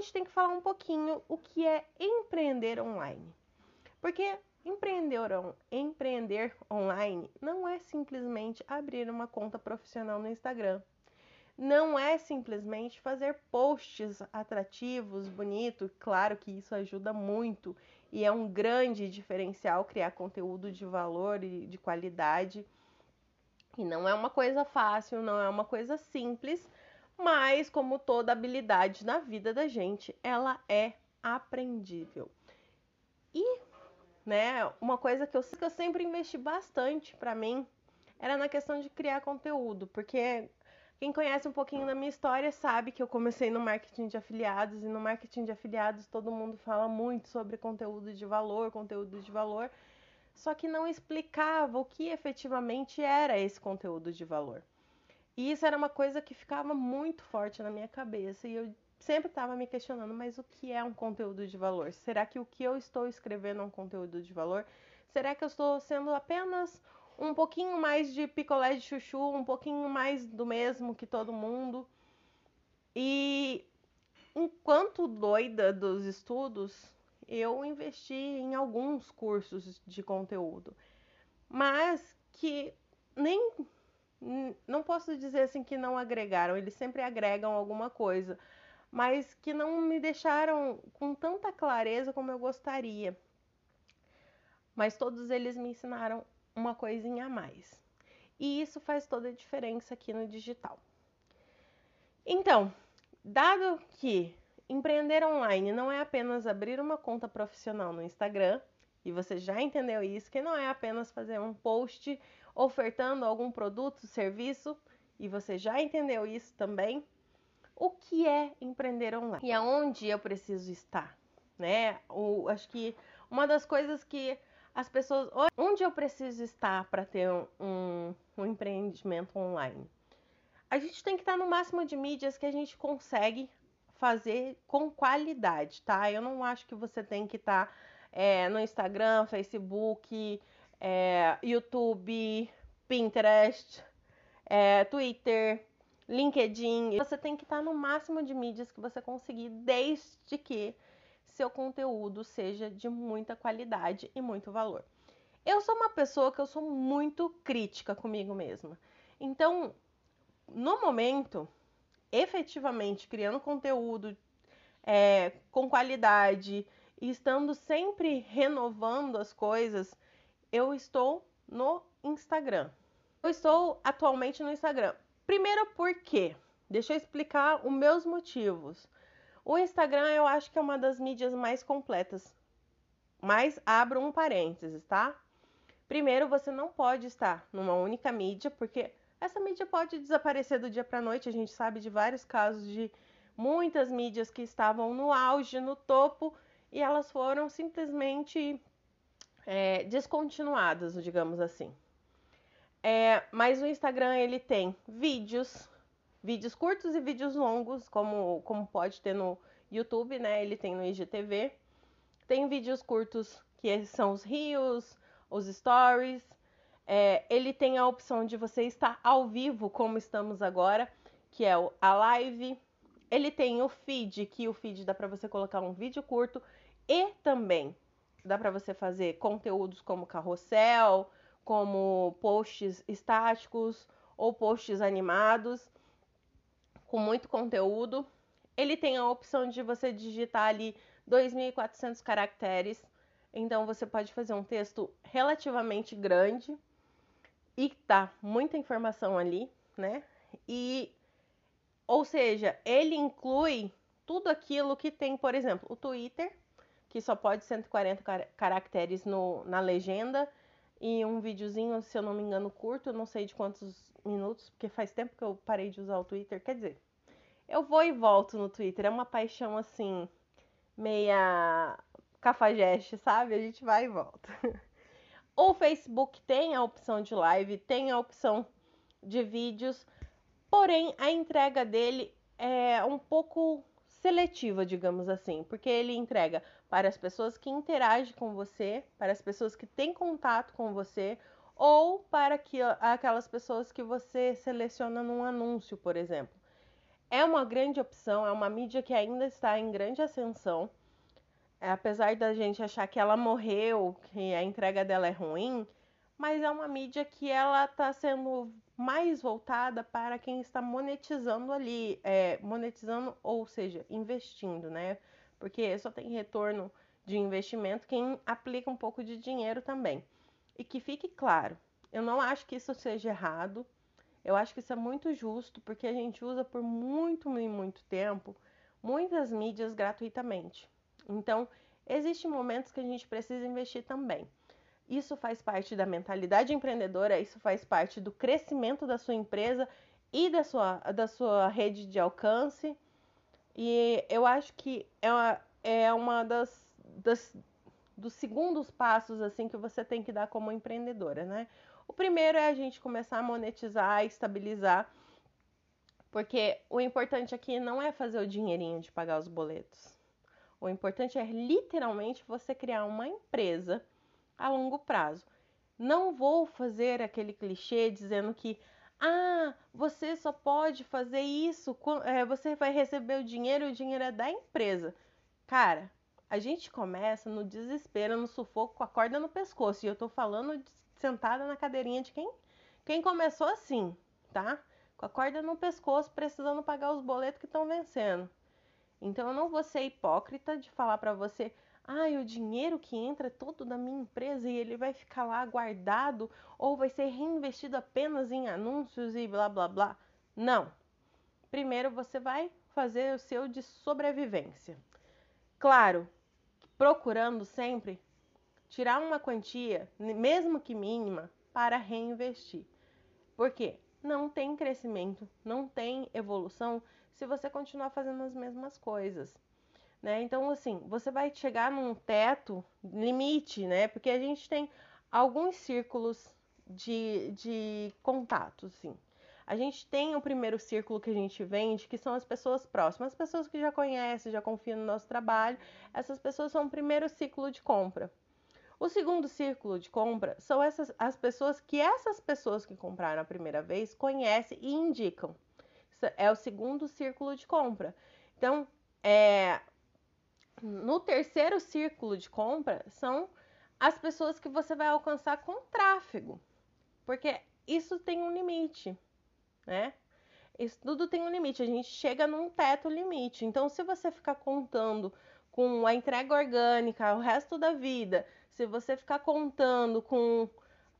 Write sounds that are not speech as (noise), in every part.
gente tem que falar um pouquinho o que é empreender online. Porque empreender, empreender online não é simplesmente abrir uma conta profissional no Instagram. Não é simplesmente fazer posts atrativos, bonitos. Claro que isso ajuda muito e é um grande diferencial criar conteúdo de valor e de qualidade. E não é uma coisa fácil, não é uma coisa simples, mas como toda habilidade na vida da gente, ela é aprendível. E, né, uma coisa que eu, que eu sempre investi bastante para mim era na questão de criar conteúdo, porque quem conhece um pouquinho da minha história sabe que eu comecei no marketing de afiliados e no marketing de afiliados todo mundo fala muito sobre conteúdo de valor, conteúdo de valor, só que não explicava o que efetivamente era esse conteúdo de valor. E isso era uma coisa que ficava muito forte na minha cabeça e eu sempre estava me questionando, mas o que é um conteúdo de valor? Será que o que eu estou escrevendo é um conteúdo de valor? Será que eu estou sendo apenas um pouquinho mais de picolé de chuchu, um pouquinho mais do mesmo que todo mundo? E enquanto doida dos estudos, eu investi em alguns cursos de conteúdo, mas que nem não posso dizer assim que não agregaram, eles sempre agregam alguma coisa, mas que não me deixaram com tanta clareza como eu gostaria. Mas todos eles me ensinaram uma coisinha a mais. E isso faz toda a diferença aqui no digital. Então, dado que empreender online não é apenas abrir uma conta profissional no Instagram, e você já entendeu isso, que não é apenas fazer um post ofertando algum produto, serviço, e você já entendeu isso também. O que é empreender online? E aonde eu preciso estar? Né? O, acho que uma das coisas que as pessoas. Onde eu preciso estar para ter um, um empreendimento online? A gente tem que estar no máximo de mídias que a gente consegue fazer com qualidade, tá? Eu não acho que você tem que estar é, no Instagram, Facebook, é, YouTube, Pinterest, é, Twitter, LinkedIn. Você tem que estar no máximo de mídias que você conseguir, desde que seu conteúdo seja de muita qualidade e muito valor. Eu sou uma pessoa que eu sou muito crítica comigo mesma. Então, no momento, efetivamente criando conteúdo é, com qualidade e estando sempre renovando as coisas, eu estou no Instagram. Eu estou atualmente no Instagram. Primeiro porque, deixa eu explicar os meus motivos. O Instagram eu acho que é uma das mídias mais completas. Mas abro um parênteses, tá? Primeiro, você não pode estar numa única mídia, porque essa mídia pode desaparecer do dia para noite. A gente sabe de vários casos de muitas mídias que estavam no auge, no topo, e elas foram simplesmente é, descontinuadas, digamos assim. É, mas o Instagram ele tem vídeos, vídeos curtos e vídeos longos, como, como pode ter no YouTube, né? Ele tem no IGTV. Tem vídeos curtos que são os rios, os stories. É, ele tem a opção de você estar ao vivo, como estamos agora, que é a live. Ele tem o feed, que o feed dá para você colocar um vídeo curto e também dá para você fazer conteúdos como carrossel, como posts estáticos ou posts animados, com muito conteúdo. Ele tem a opção de você digitar ali 2.400 caracteres, então você pode fazer um texto relativamente grande e tá muita informação ali, né? E ou seja, ele inclui tudo aquilo que tem, por exemplo, o Twitter, que só pode 140 caracteres no, na legenda e um videozinho, se eu não me engano, curto, não sei de quantos minutos, porque faz tempo que eu parei de usar o Twitter. Quer dizer, eu vou e volto no Twitter, é uma paixão assim, meia cafajeste, sabe? A gente vai e volta. (laughs) o Facebook tem a opção de live, tem a opção de vídeos, porém a entrega dele é um pouco seletiva, digamos assim, porque ele entrega para as pessoas que interagem com você, para as pessoas que têm contato com você, ou para que, aquelas pessoas que você seleciona num anúncio, por exemplo. é uma grande opção, é uma mídia que ainda está em grande ascensão. É, apesar da gente achar que ela morreu, que a entrega dela é ruim, mas é uma mídia que ela está sendo mais voltada para quem está monetizando ali, é, monetizando, ou seja, investindo, né? Porque só tem retorno de investimento quem aplica um pouco de dinheiro também. E que fique claro, eu não acho que isso seja errado, eu acho que isso é muito justo, porque a gente usa por muito e muito tempo muitas mídias gratuitamente. Então, existem momentos que a gente precisa investir também. Isso faz parte da mentalidade empreendedora, isso faz parte do crescimento da sua empresa e da sua, da sua rede de alcance. E eu acho que é uma, é uma das, das dos segundos passos assim que você tem que dar como empreendedora, né? O primeiro é a gente começar a monetizar, estabilizar, porque o importante aqui não é fazer o dinheirinho de pagar os boletos. O importante é literalmente você criar uma empresa a longo prazo. Não vou fazer aquele clichê dizendo que ah, você só pode fazer isso, é, você vai receber o dinheiro, o dinheiro é da empresa. Cara, a gente começa no desespero, no sufoco, com a corda no pescoço. E eu tô falando sentada na cadeirinha de quem, quem começou assim, tá? Com a corda no pescoço, precisando pagar os boletos que estão vencendo. Então eu não vou ser hipócrita de falar para você, ah, o dinheiro que entra é todo da minha empresa e ele vai ficar lá guardado ou vai ser reinvestido apenas em anúncios e blá blá blá. Não. Primeiro você vai fazer o seu de sobrevivência. Claro, procurando sempre tirar uma quantia, mesmo que mínima, para reinvestir. Por quê? Não tem crescimento, não tem evolução se você continuar fazendo as mesmas coisas. Né? Então, assim, você vai chegar num teto, limite, né? Porque a gente tem alguns círculos de, de contato, assim. A gente tem o primeiro círculo que a gente vende, que são as pessoas próximas, as pessoas que já conhecem, já confiam no nosso trabalho. Essas pessoas são o primeiro ciclo de compra. O segundo círculo de compra são essas as pessoas que essas pessoas que compraram a primeira vez conhecem e indicam. É o segundo círculo de compra. Então, é, no terceiro círculo de compra são as pessoas que você vai alcançar com tráfego, porque isso tem um limite, né? Isso tudo tem um limite, a gente chega num teto limite. Então, se você ficar contando com a entrega orgânica o resto da vida, se você ficar contando com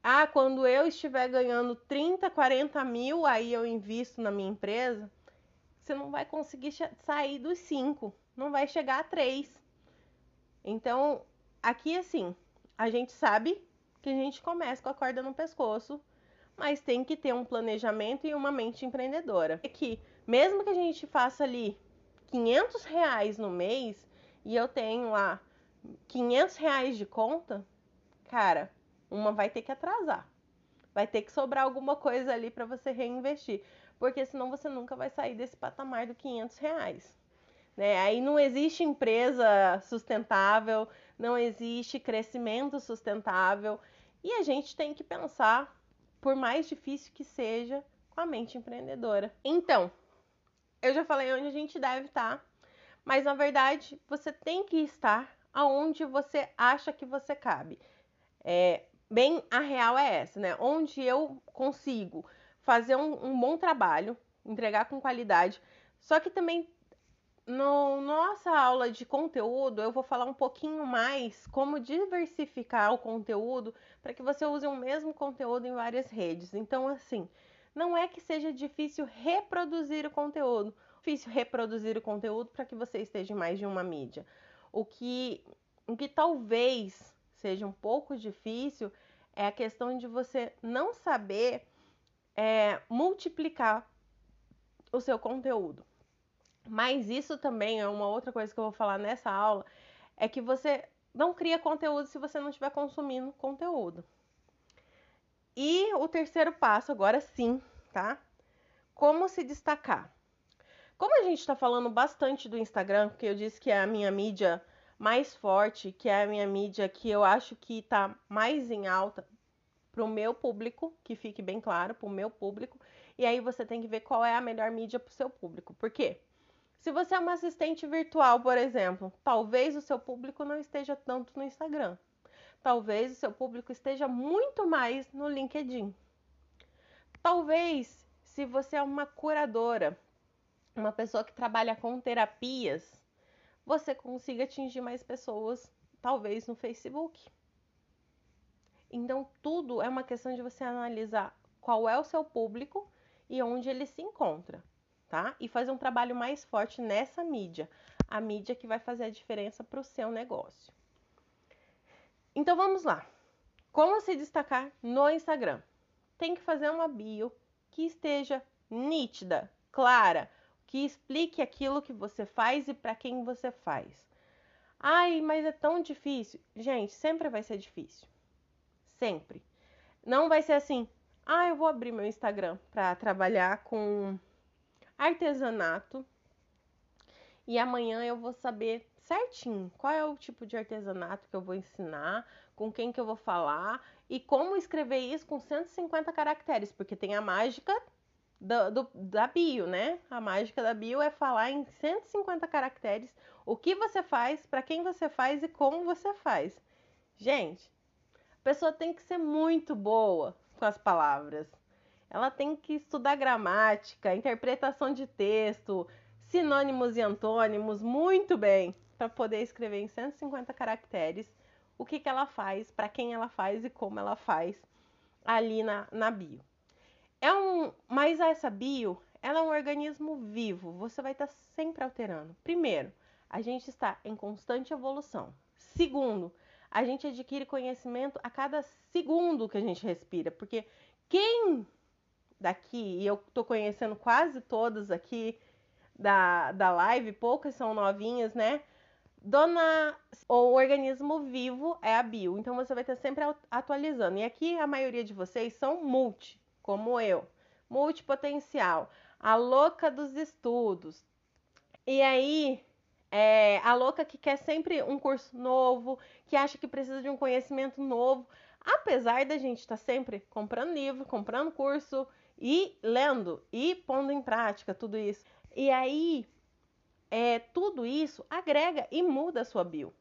ah, quando eu estiver ganhando 30, 40 mil, aí eu invisto na minha empresa, você não vai conseguir sair dos 5, não vai chegar a 3. Então, aqui assim, a gente sabe que a gente começa com a corda no pescoço, mas tem que ter um planejamento e uma mente empreendedora. É que, mesmo que a gente faça ali 500 reais no mês e eu tenho lá 500 reais de conta, cara, uma vai ter que atrasar. Vai ter que sobrar alguma coisa ali para você reinvestir. Porque senão você nunca vai sair desse patamar do 500 reais. Né? Aí não existe empresa sustentável, não existe crescimento sustentável. E a gente tem que pensar, por mais difícil que seja, com a mente empreendedora. Então, eu já falei onde a gente deve estar, mas na verdade você tem que estar aonde você acha que você cabe. É, bem, a real é essa, né? Onde eu consigo fazer um, um bom trabalho, entregar com qualidade, só que também no nossa aula de conteúdo, eu vou falar um pouquinho mais como diversificar o conteúdo para que você use o mesmo conteúdo em várias redes. Então, assim, não é que seja difícil reproduzir o conteúdo, difícil reproduzir o conteúdo para que você esteja em mais de uma mídia. O que, o que talvez seja um pouco difícil é a questão de você não saber é, multiplicar o seu conteúdo. Mas isso também é uma outra coisa que eu vou falar nessa aula, é que você não cria conteúdo se você não estiver consumindo conteúdo. E o terceiro passo, agora sim, tá? Como se destacar? Como a gente está falando bastante do Instagram, porque eu disse que é a minha mídia mais forte, que é a minha mídia que eu acho que está mais em alta para o meu público, que fique bem claro, para o meu público, E aí você tem que ver qual é a melhor mídia para o seu público. Por quê? Se você é uma assistente virtual, por exemplo, talvez o seu público não esteja tanto no Instagram. Talvez o seu público esteja muito mais no LinkedIn. Talvez, se você é uma curadora, uma pessoa que trabalha com terapias, você consiga atingir mais pessoas, talvez no Facebook. Então, tudo é uma questão de você analisar qual é o seu público e onde ele se encontra, tá? E fazer um trabalho mais forte nessa mídia, a mídia que vai fazer a diferença para o seu negócio. Então, vamos lá. Como se destacar no Instagram? Tem que fazer uma bio que esteja nítida, clara, que explique aquilo que você faz e para quem você faz. Ai, mas é tão difícil. Gente, sempre vai ser difícil. Sempre. Não vai ser assim, ah, eu vou abrir meu Instagram para trabalhar com artesanato e amanhã eu vou saber certinho qual é o tipo de artesanato que eu vou ensinar, com quem que eu vou falar e como escrever isso com 150 caracteres, porque tem a mágica do, do, da bio, né? A mágica da bio é falar em 150 caracteres o que você faz, para quem você faz e como você faz. Gente, a pessoa tem que ser muito boa com as palavras. Ela tem que estudar gramática, interpretação de texto, sinônimos e antônimos muito bem para poder escrever em 150 caracteres o que, que ela faz, para quem ela faz e como ela faz ali na, na bio. É um, mas essa bio, ela é um organismo vivo. Você vai estar tá sempre alterando. Primeiro, a gente está em constante evolução. Segundo, a gente adquire conhecimento a cada segundo que a gente respira, porque quem daqui, e eu estou conhecendo quase todas aqui da, da live, poucas são novinhas, né? Dona, o organismo vivo é a bio, então você vai estar sempre atualizando. E aqui a maioria de vocês são multi, como eu, multipotencial, a louca dos estudos. E aí, é, a louca que quer sempre um curso novo, que acha que precisa de um conhecimento novo, apesar da gente estar tá sempre comprando livro, comprando curso e lendo e pondo em prática tudo isso. E aí, é, tudo isso agrega e muda a sua bio.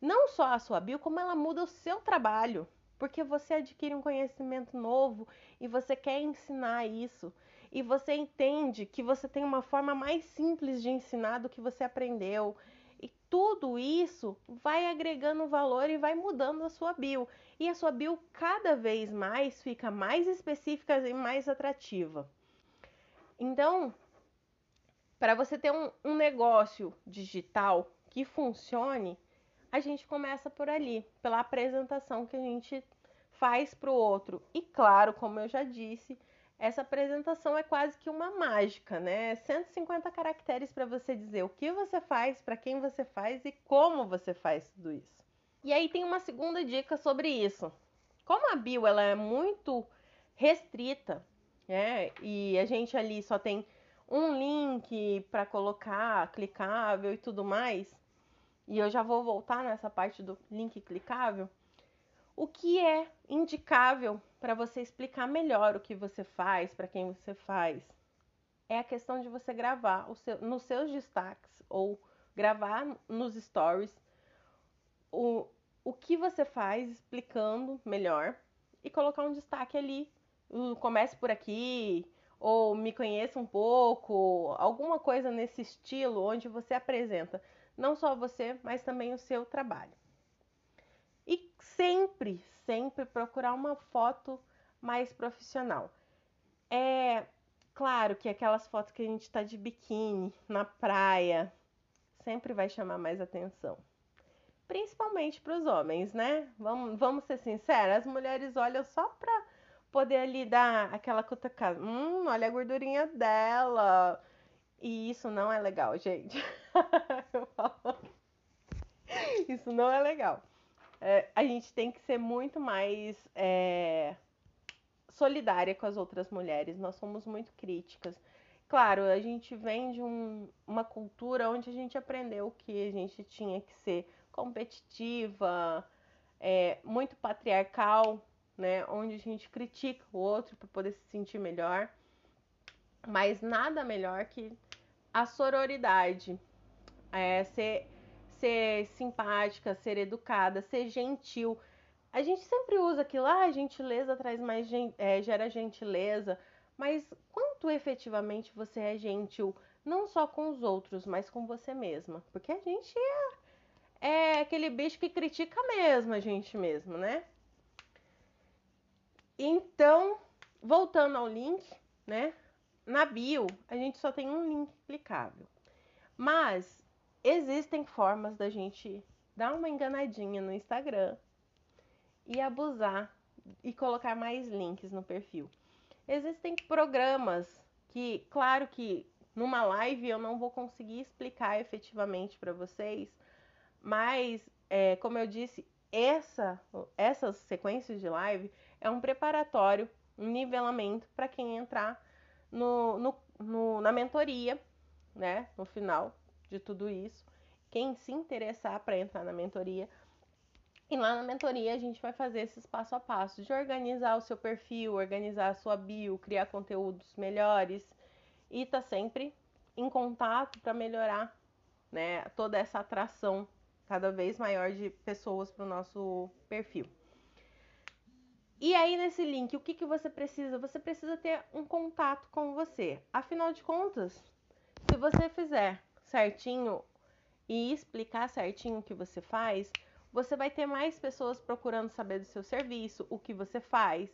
Não só a sua bio, como ela muda o seu trabalho porque você adquire um conhecimento novo e você quer ensinar isso. E você entende que você tem uma forma mais simples de ensinar do que você aprendeu. E tudo isso vai agregando valor e vai mudando a sua bio. E a sua bio cada vez mais fica mais específica e mais atrativa. Então, para você ter um, um negócio digital que funcione, a gente começa por ali, pela apresentação que a gente faz para o outro. E claro, como eu já disse, essa apresentação é quase que uma mágica, né? 150 caracteres para você dizer o que você faz, para quem você faz e como você faz tudo isso. E aí tem uma segunda dica sobre isso. Como a bio ela é muito restrita, né? E a gente ali só tem um link para colocar, clicável e tudo mais. E eu já vou voltar nessa parte do link clicável. O que é indicável para você explicar melhor o que você faz, para quem você faz? É a questão de você gravar seu, nos seus destaques ou gravar nos stories o, o que você faz, explicando melhor e colocar um destaque ali. Comece por aqui, ou me conheça um pouco, alguma coisa nesse estilo onde você apresenta não só você, mas também o seu trabalho. E sempre, sempre procurar uma foto mais profissional. É claro que aquelas fotos que a gente está de biquíni na praia sempre vai chamar mais atenção. Principalmente para os homens, né? Vamos, vamos ser sinceras, as mulheres olham só para poder ali dar aquela cutucada. Hum, olha a gordurinha dela. E isso não é legal, gente. (laughs) isso não é legal. É, a gente tem que ser muito mais é, solidária com as outras mulheres. Nós somos muito críticas. Claro, a gente vem de um, uma cultura onde a gente aprendeu que a gente tinha que ser competitiva, é, muito patriarcal, né? Onde a gente critica o outro para poder se sentir melhor. Mas nada melhor que a sororidade, é, ser, ser simpática, ser educada, ser gentil. A gente sempre usa aquilo, ah, gentileza traz mais, é, gera gentileza, mas quanto efetivamente você é gentil, não só com os outros, mas com você mesma? Porque a gente é, é aquele bicho que critica mesmo a gente mesmo, né? Então, voltando ao link, né? Na bio, a gente só tem um link clicável. Mas existem formas da gente dar uma enganadinha no Instagram e abusar e colocar mais links no perfil. Existem programas que, claro que numa live eu não vou conseguir explicar efetivamente para vocês, mas é, como eu disse, essa, essas sequências de live é um preparatório, um nivelamento para quem entrar no, no, no, na mentoria, né? No final de tudo isso. Quem se interessar para entrar na mentoria. E lá na mentoria a gente vai fazer esses passo a passo de organizar o seu perfil, organizar a sua bio, criar conteúdos melhores e tá sempre em contato para melhorar, né, toda essa atração cada vez maior de pessoas para o nosso perfil. E aí, nesse link, o que, que você precisa? Você precisa ter um contato com você. Afinal de contas, se você fizer certinho e explicar certinho o que você faz, você vai ter mais pessoas procurando saber do seu serviço, o que você faz,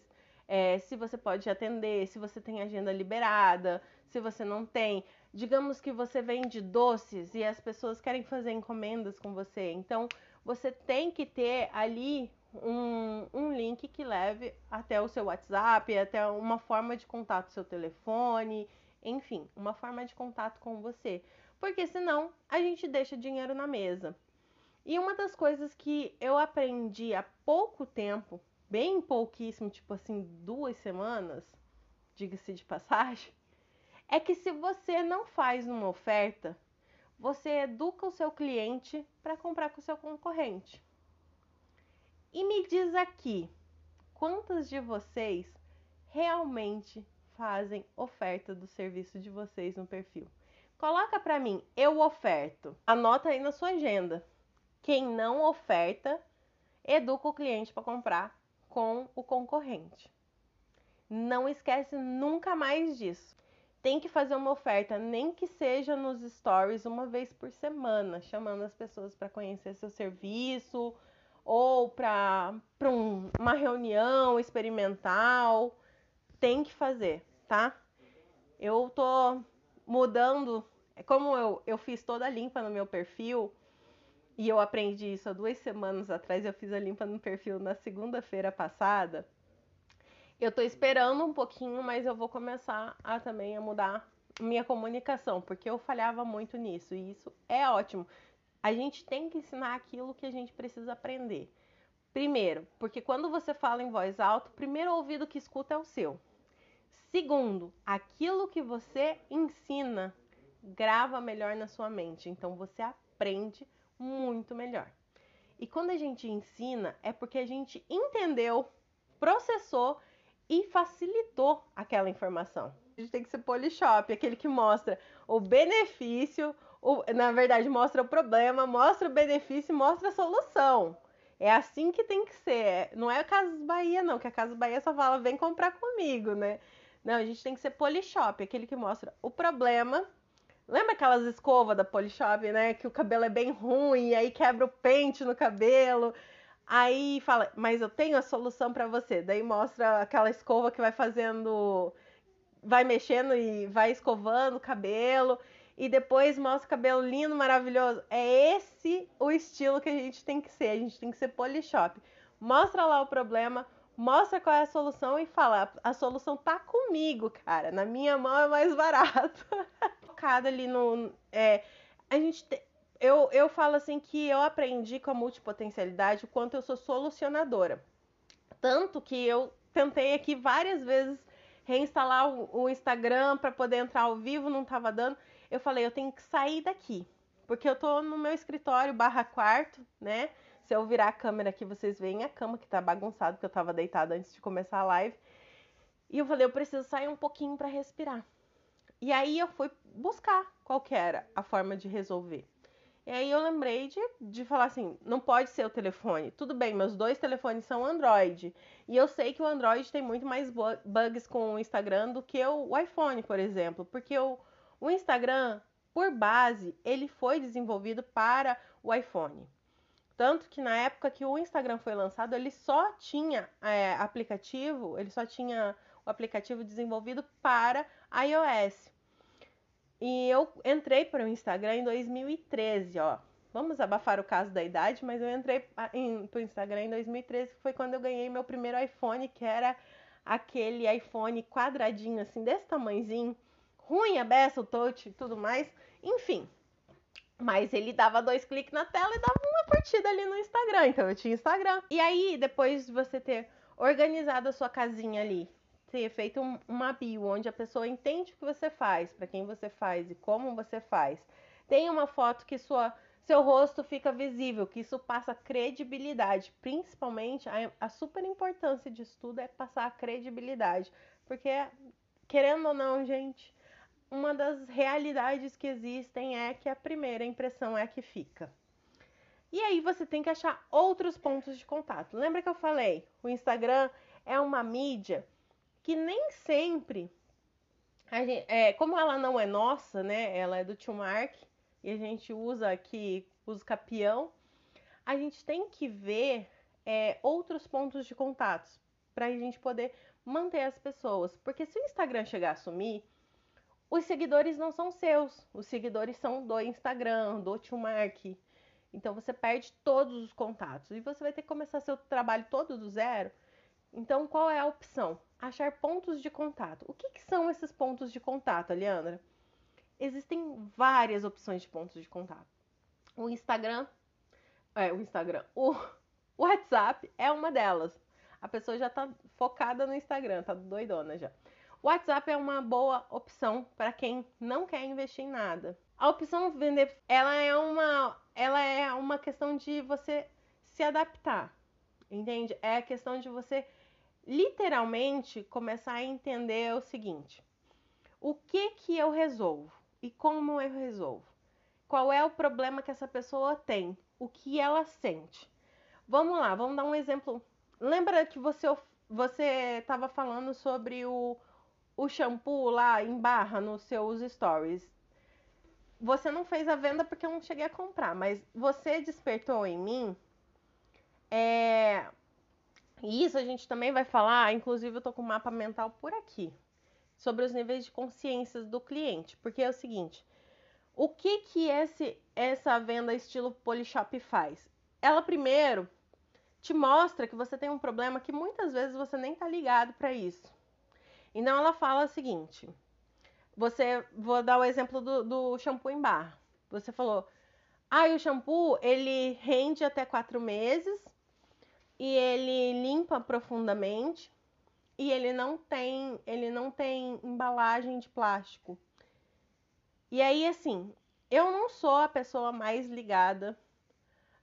é, se você pode atender, se você tem agenda liberada, se você não tem. Digamos que você vende doces e as pessoas querem fazer encomendas com você. Então, você tem que ter ali um, um link que leve até o seu WhatsApp, até uma forma de contato seu telefone, enfim, uma forma de contato com você. Porque senão a gente deixa dinheiro na mesa. E uma das coisas que eu aprendi há pouco tempo, bem pouquíssimo, tipo assim, duas semanas, diga-se de passagem, (laughs) é que se você não faz uma oferta, você educa o seu cliente para comprar com o seu concorrente. E me diz aqui, quantas de vocês realmente fazem oferta do serviço de vocês no perfil? Coloca para mim, eu oferto. Anota aí na sua agenda. Quem não oferta, educa o cliente para comprar com o concorrente. Não esquece nunca mais disso. Tem que fazer uma oferta, nem que seja nos stories uma vez por semana, chamando as pessoas para conhecer seu serviço, ou para um, uma reunião experimental, tem que fazer, tá? Eu tô mudando, é como eu, eu fiz toda a limpa no meu perfil, e eu aprendi isso há duas semanas atrás, eu fiz a limpa no perfil na segunda-feira passada. Eu tô esperando um pouquinho, mas eu vou começar a também a mudar minha comunicação, porque eu falhava muito nisso, e isso é ótimo. A gente tem que ensinar aquilo que a gente precisa aprender. Primeiro, porque quando você fala em voz alta, o primeiro ouvido que escuta é o seu. Segundo, aquilo que você ensina grava melhor na sua mente, então você aprende muito melhor. E quando a gente ensina, é porque a gente entendeu, processou e facilitou aquela informação. A gente tem que ser polishop, aquele que mostra o benefício, o, na verdade, mostra o problema, mostra o benefício, mostra a solução. É assim que tem que ser. Não é a Casas Bahia, não, que a Casas Bahia só fala, vem comprar comigo, né? Não, a gente tem que ser Polishop, aquele que mostra o problema. Lembra aquelas escovas da Polishop, né? Que o cabelo é bem ruim, e aí quebra o pente no cabelo. Aí fala, mas eu tenho a solução para você. Daí mostra aquela escova que vai fazendo, vai mexendo e vai escovando o cabelo e depois mostra o cabelo lindo, maravilhoso. É esse o estilo que a gente tem que ser. A gente tem que ser polishop. Mostra lá o problema, mostra qual é a solução e fala: a solução tá comigo, cara. Na minha mão é mais barato. (laughs) Focada ali no. É, a gente. Te, eu, eu falo assim que eu aprendi com a multipotencialidade o quanto eu sou solucionadora. Tanto que eu tentei aqui várias vezes reinstalar o, o Instagram para poder entrar ao vivo, não estava dando eu falei, eu tenho que sair daqui, porque eu tô no meu escritório barra quarto, né? Se eu virar a câmera aqui, vocês veem a cama que tá bagunçada, porque eu tava deitada antes de começar a live. E eu falei, eu preciso sair um pouquinho para respirar. E aí eu fui buscar qual que era a forma de resolver. E aí eu lembrei de, de falar assim, não pode ser o telefone. Tudo bem, meus dois telefones são Android. E eu sei que o Android tem muito mais bugs com o Instagram do que o iPhone, por exemplo. Porque o, o Instagram, por base, ele foi desenvolvido para o iPhone. Tanto que na época que o Instagram foi lançado, ele só tinha é, aplicativo, ele só tinha o aplicativo desenvolvido para iOS. E eu entrei para o Instagram em 2013, ó. Vamos abafar o caso da idade, mas eu entrei para o Instagram em 2013, que foi quando eu ganhei meu primeiro iPhone, que era aquele iPhone quadradinho, assim, desse tamanhozinho. Ruim a beça, o touch e tudo mais. Enfim, mas ele dava dois cliques na tela e dava uma curtida ali no Instagram. Então eu tinha Instagram. E aí, depois de você ter organizado a sua casinha ali, ter feito uma bio onde a pessoa entende o que você faz, para quem você faz e como você faz, tem uma foto que sua seu rosto fica visível, que isso passa credibilidade. Principalmente a, a super importância disso tudo é passar a credibilidade. Porque, querendo ou não, gente, uma das realidades que existem é que a primeira impressão é a que fica. E aí você tem que achar outros pontos de contato. Lembra que eu falei? O Instagram é uma mídia que nem sempre, gente, é, como ela não é nossa, né? Ela é do Tio Mark e a gente usa aqui, usa capião. A gente tem que ver é, outros pontos de contato para a gente poder manter as pessoas. Porque se o Instagram chegar a sumir, os seguidores não são seus, os seguidores são do Instagram, do Tio Mark. Então você perde todos os contatos e você vai ter que começar seu trabalho todo do zero. Então qual é a opção? Achar pontos de contato. O que, que são esses pontos de contato, Leandra? Existem várias opções de pontos de contato. O Instagram, é, o Instagram, (laughs) o WhatsApp é uma delas. A pessoa já tá focada no Instagram, tá doidona já. O WhatsApp é uma boa opção para quem não quer investir em nada. A opção vender, ela é uma, ela é uma questão de você se adaptar, entende? É a questão de você literalmente começar a entender o seguinte: o que que eu resolvo e como eu resolvo? Qual é o problema que essa pessoa tem? O que ela sente? Vamos lá, vamos dar um exemplo. Lembra que você você estava falando sobre o o shampoo lá em barra nos seus stories. Você não fez a venda porque eu não cheguei a comprar, mas você despertou em mim. É... E isso a gente também vai falar, inclusive eu tô com o mapa mental por aqui, sobre os níveis de consciência do cliente, porque é o seguinte, o que que esse, essa venda estilo Polishop faz? Ela primeiro te mostra que você tem um problema que muitas vezes você nem tá ligado para isso. Então ela fala o seguinte: você, vou dar o exemplo do, do shampoo em barra. Você falou, ah, o shampoo ele rende até quatro meses e ele limpa profundamente e ele não tem, ele não tem embalagem de plástico. E aí, assim, eu não sou a pessoa mais ligada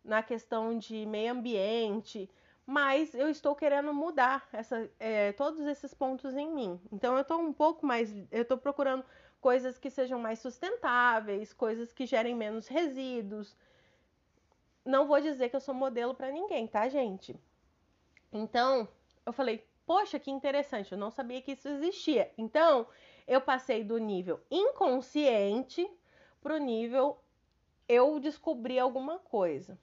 na questão de meio ambiente, mas eu estou querendo mudar essa, é, todos esses pontos em mim. Então eu estou um pouco mais, eu estou procurando coisas que sejam mais sustentáveis, coisas que gerem menos resíduos. Não vou dizer que eu sou modelo para ninguém, tá, gente? Então eu falei, poxa, que interessante, eu não sabia que isso existia. Então eu passei do nível inconsciente para o nível eu descobri alguma coisa.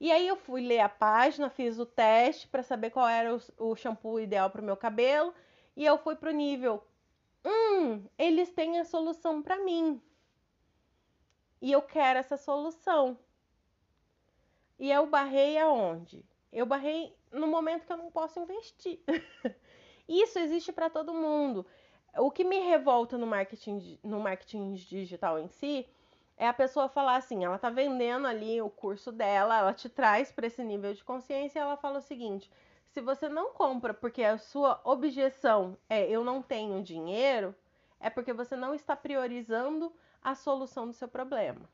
E aí eu fui ler a página, fiz o teste para saber qual era o, o shampoo ideal para o meu cabelo e eu fui pro nível, hum, eles têm a solução para mim. E eu quero essa solução. E eu barrei aonde? Eu barrei no momento que eu não posso investir. (laughs) Isso existe para todo mundo. O que me revolta no marketing, no marketing digital em si é a pessoa falar assim, ela tá vendendo ali o curso dela, ela te traz para esse nível de consciência e ela fala o seguinte: se você não compra porque a sua objeção é eu não tenho dinheiro, é porque você não está priorizando a solução do seu problema.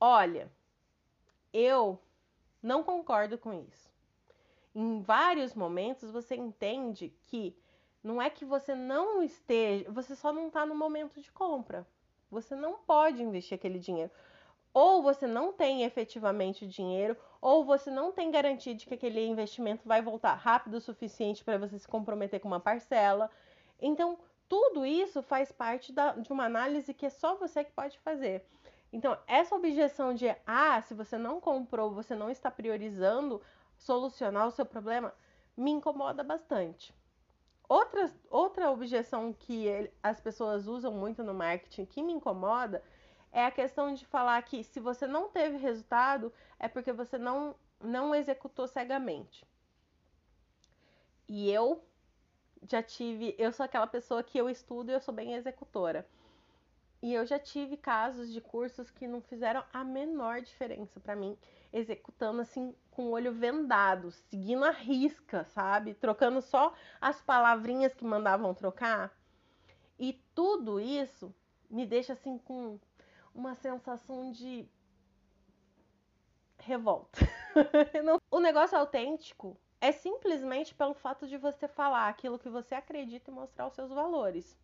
Olha, eu não concordo com isso. Em vários momentos você entende que Não é que você não esteja, você só não está no momento de compra. Você não pode investir aquele dinheiro. Ou você não tem efetivamente o dinheiro, ou você não tem garantia de que aquele investimento vai voltar rápido o suficiente para você se comprometer com uma parcela. Então, tudo isso faz parte da, de uma análise que é só você que pode fazer. Então, essa objeção de, ah, se você não comprou, você não está priorizando solucionar o seu problema, me incomoda bastante. Outra, outra objeção que ele, as pessoas usam muito no marketing que me incomoda é a questão de falar que se você não teve resultado é porque você não, não executou cegamente. E eu já tive, eu sou aquela pessoa que eu estudo e eu sou bem executora. E eu já tive casos de cursos que não fizeram a menor diferença para mim, executando assim com o olho vendado, seguindo a risca, sabe? Trocando só as palavrinhas que mandavam trocar. E tudo isso me deixa assim com uma sensação de revolta. (laughs) o negócio autêntico é simplesmente pelo fato de você falar aquilo que você acredita e mostrar os seus valores.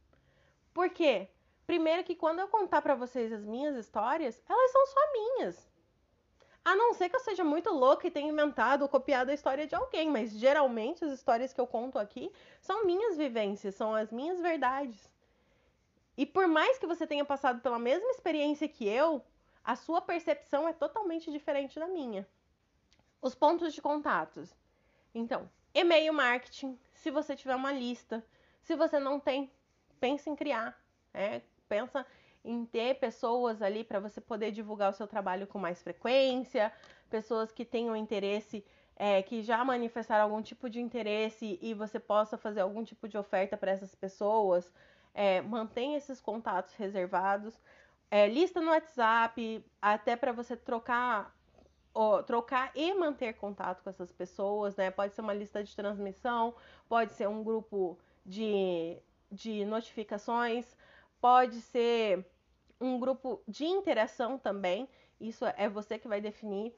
Por quê? Primeiro que quando eu contar para vocês as minhas histórias, elas são só minhas. A não ser que eu seja muito louca e tenha inventado ou copiado a história de alguém, mas geralmente as histórias que eu conto aqui são minhas vivências, são as minhas verdades. E por mais que você tenha passado pela mesma experiência que eu, a sua percepção é totalmente diferente da minha. Os pontos de contatos. Então, e-mail marketing, se você tiver uma lista. Se você não tem, pense em criar. É, pensa em ter pessoas ali para você poder divulgar o seu trabalho com mais frequência, pessoas que tenham interesse, é, que já manifestaram algum tipo de interesse e você possa fazer algum tipo de oferta para essas pessoas é, mantenha esses contatos reservados. É, lista no WhatsApp, até para você trocar, trocar e manter contato com essas pessoas, né? Pode ser uma lista de transmissão, pode ser um grupo de, de notificações, pode ser um grupo de interação também. Isso é você que vai definir.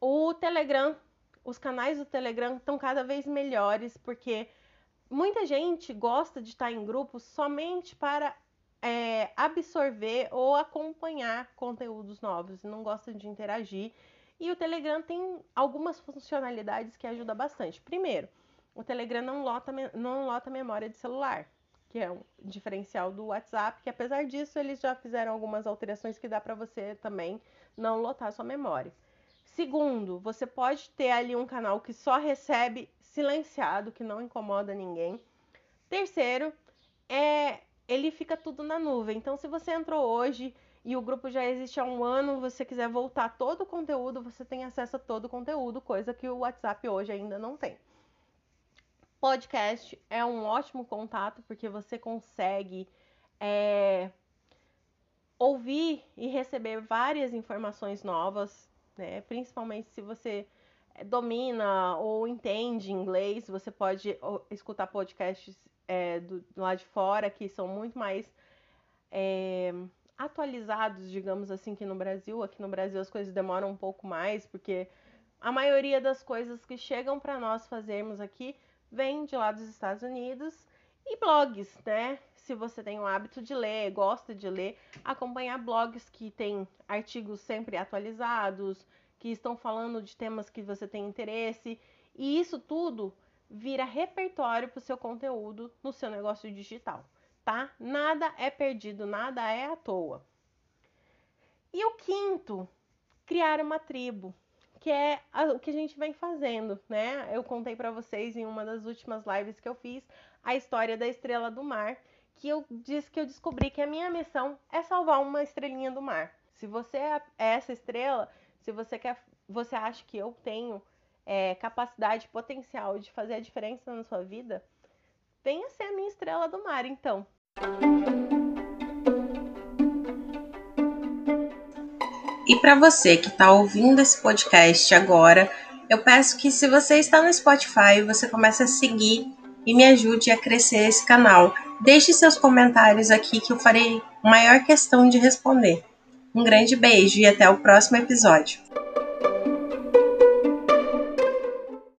O Telegram, os canais do Telegram estão cada vez melhores, porque muita gente gosta de estar em grupos somente para é, absorver ou acompanhar conteúdos novos e não gosta de interagir. E o Telegram tem algumas funcionalidades que ajudam bastante. Primeiro, o Telegram não lota, não lota memória de celular, que é um diferencial do WhatsApp, que apesar disso eles já fizeram algumas alterações que dá para você também não lotar sua memória. Segundo, você pode ter ali um canal que só recebe silenciado, que não incomoda ninguém. Terceiro, é ele fica tudo na nuvem. Então, se você entrou hoje e o grupo já existe há um ano, você quiser voltar todo o conteúdo, você tem acesso a todo o conteúdo, coisa que o WhatsApp hoje ainda não tem. Podcast é um ótimo contato porque você consegue é, ouvir e receber várias informações novas, né? Principalmente se você domina ou entende inglês, você pode escutar podcasts é, do, lado de fora que são muito mais é, atualizados, digamos assim, que no Brasil. Aqui no Brasil as coisas demoram um pouco mais, porque a maioria das coisas que chegam para nós fazermos aqui vem de lá dos Estados Unidos e blogs, né? Se você tem o hábito de ler, gosta de ler, acompanhar blogs que têm artigos sempre atualizados, que estão falando de temas que você tem interesse, e isso tudo vira repertório para o seu conteúdo no seu negócio digital, tá? Nada é perdido, nada é à toa. E o quinto, criar uma tribo, que é o que a gente vem fazendo, né? Eu contei para vocês em uma das últimas lives que eu fiz a história da estrela do mar, que eu disse que eu descobri que a minha missão é salvar uma estrelinha do mar. Se você é essa estrela, se você quer, você acha que eu tenho é, capacidade, potencial de fazer a diferença na sua vida, venha ser a minha estrela do mar, então. E para você que está ouvindo esse podcast agora, eu peço que se você está no Spotify, você comece a seguir e me ajude a crescer esse canal. Deixe seus comentários aqui que eu farei maior questão de responder. Um grande beijo e até o próximo episódio.